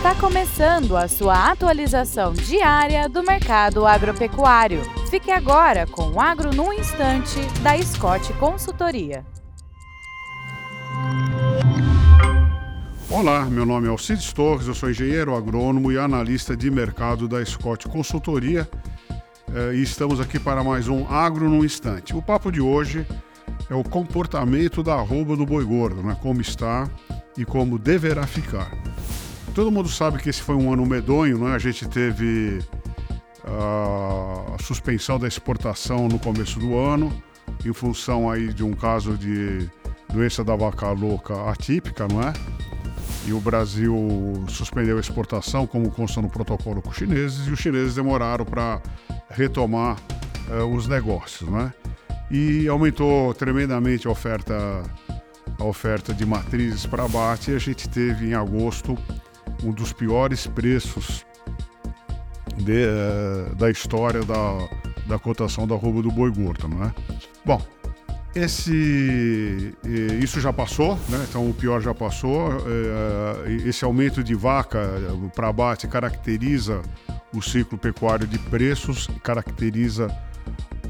Está começando a sua atualização diária do mercado agropecuário. Fique agora com o Agro no Instante, da Scott Consultoria. Olá, meu nome é Alcides Torres, eu sou engenheiro agrônomo e analista de mercado da Scott Consultoria eh, e estamos aqui para mais um Agro no Instante. O papo de hoje é o comportamento da arroba do boi gordo, né? como está e como deverá ficar. Todo mundo sabe que esse foi um ano medonho, né? a gente teve ah, a suspensão da exportação no começo do ano, em função aí de um caso de doença da vaca louca atípica, não é? E o Brasil suspendeu a exportação, como consta no protocolo com os chineses, e os chineses demoraram para retomar uh, os negócios, né? E aumentou tremendamente a oferta, a oferta de matrizes para abate, e a gente teve em agosto um dos piores preços de, uh, da história da, da cotação da roupa do boi gordo, não é? Bom, esse, isso já passou, né? então o pior já passou. É, esse aumento de vaca para abate caracteriza o ciclo pecuário de preços, caracteriza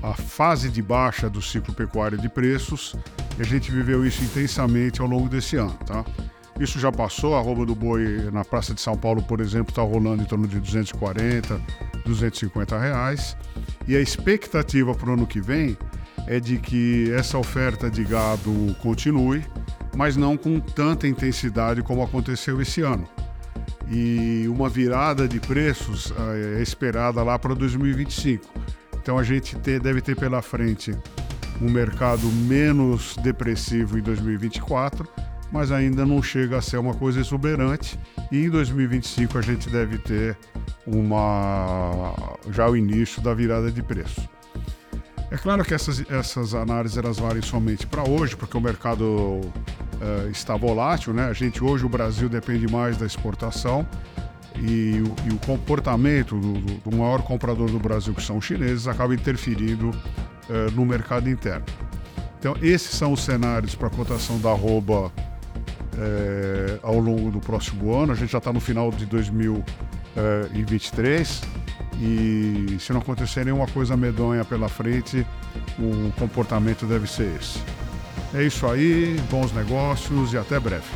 a fase de baixa do ciclo pecuário de preços. E a gente viveu isso intensamente ao longo desse ano. Tá? Isso já passou, a roupa do boi na Praça de São Paulo, por exemplo, está rolando em torno de 240, 250 reais. E a expectativa para o ano que vem é de que essa oferta de gado continue, mas não com tanta intensidade como aconteceu esse ano. E uma virada de preços eh, é esperada lá para 2025. Então a gente ter, deve ter pela frente um mercado menos depressivo em 2024, mas ainda não chega a ser uma coisa exuberante. E em 2025 a gente deve ter uma já o início da virada de preço. É claro que essas, essas análises elas valem somente para hoje, porque o mercado uh, está volátil, né? A gente hoje o Brasil depende mais da exportação e, e o comportamento do, do, maior comprador do Brasil, que são os chineses, acaba interferindo uh, no mercado interno. Então esses são os cenários para a cotação da arroba uh, ao longo do próximo ano. A gente já está no final de 2023 e se não acontecer nenhuma coisa medonha pela frente, o comportamento deve ser esse. É isso aí, bons negócios e até breve.